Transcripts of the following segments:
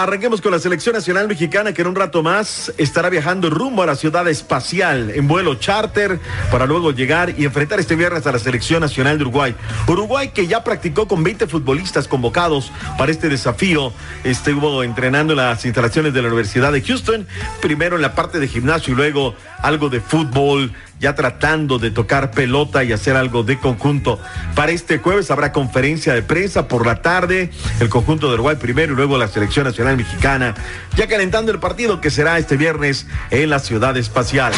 Arranquemos con la selección nacional mexicana que en un rato más estará viajando rumbo a la ciudad espacial en vuelo charter para luego llegar y enfrentar este viernes a la selección nacional de Uruguay. Uruguay que ya practicó con 20 futbolistas convocados para este desafío. Estuvo entrenando en las instalaciones de la Universidad de Houston, primero en la parte de gimnasio y luego algo de fútbol ya tratando de tocar pelota y hacer algo de conjunto. Para este jueves habrá conferencia de prensa por la tarde, el conjunto de Uruguay primero y luego la selección nacional mexicana, ya calentando el partido que será este viernes en la ciudad espacial.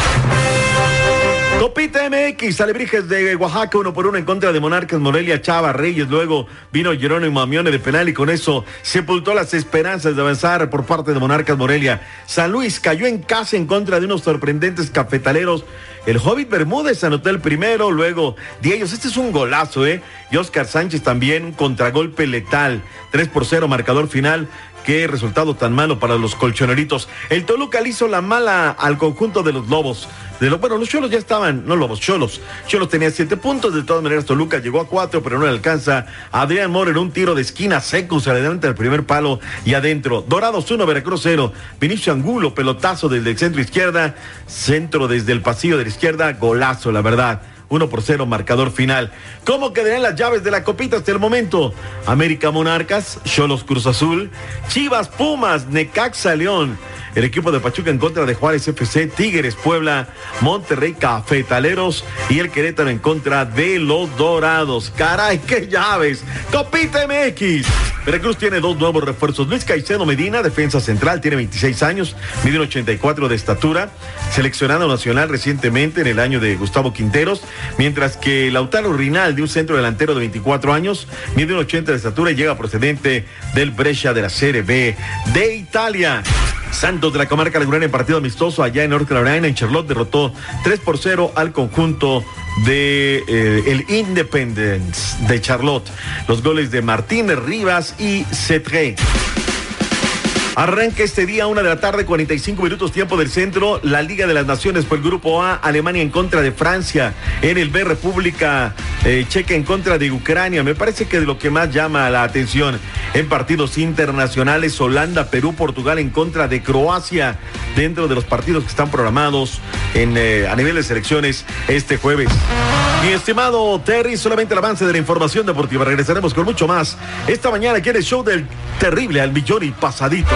Copita MX, Alebrijes de Oaxaca, uno por uno en contra de Monarcas Morelia, Chava, Reyes, luego vino Jerónimo Amione de penal y con eso sepultó las esperanzas de avanzar por parte de Monarcas Morelia. San Luis cayó en casa en contra de unos sorprendentes cafetaleros. El Hobbit Bermúdez anotó el primero, luego de ellos, este es un golazo, ¿eh? Y Oscar Sánchez también, un contragolpe letal, 3 por 0, marcador final. Qué resultado tan malo para los colchoneritos. El Toluca le hizo la mala al conjunto de los Lobos. De lo, bueno, los Cholos ya estaban, no Lobos, Cholos. Cholos tenía siete puntos, de todas maneras Toluca llegó a cuatro, pero no le alcanza. Adrián Mora en un tiro de esquina seco, se adelanta el primer palo y adentro. Dorados 1, Veracruz 0. Vinicio Angulo, pelotazo desde el centro izquierda, centro desde el pasillo de la izquierda, golazo, la verdad. 1 por 0, marcador final. ¿Cómo quedarán las llaves de la copita hasta el momento? América Monarcas, Cholos Cruz Azul, Chivas Pumas, Necaxa León. El equipo de Pachuca en contra de Juárez FC, Tigres Puebla, Monterrey Cafetaleros y el Querétaro en contra de los Dorados. Caray, qué llaves. Copita MX. Veracruz tiene dos nuevos refuerzos. Luis Caicedo Medina, defensa central, tiene 26 años, mide 84 de estatura, seleccionado nacional recientemente en el año de Gustavo Quinteros, mientras que Lautaro Rinaldi, un centro delantero de 24 años, mide un 80 de estatura y llega procedente del Brescia de la Serie B de Italia. Santos de la comarca Laguna en partido amistoso allá en North Carolina, en Charlotte, derrotó 3 por 0 al conjunto de eh, el Independence de Charlotte. Los goles de Martínez Rivas y Cetré. Arranca este día, una de la tarde, 45 minutos tiempo del centro, la Liga de las Naciones por el Grupo A, Alemania en contra de Francia, en el B, República eh, Checa en contra de Ucrania. Me parece que lo que más llama la atención en partidos internacionales, Holanda, Perú, Portugal en contra de Croacia, dentro de los partidos que están programados eh, a nivel de selecciones este jueves. Mi estimado Terry, solamente el avance de la información deportiva. Regresaremos con mucho más esta mañana aquí en el show del terrible al millón y pasadito.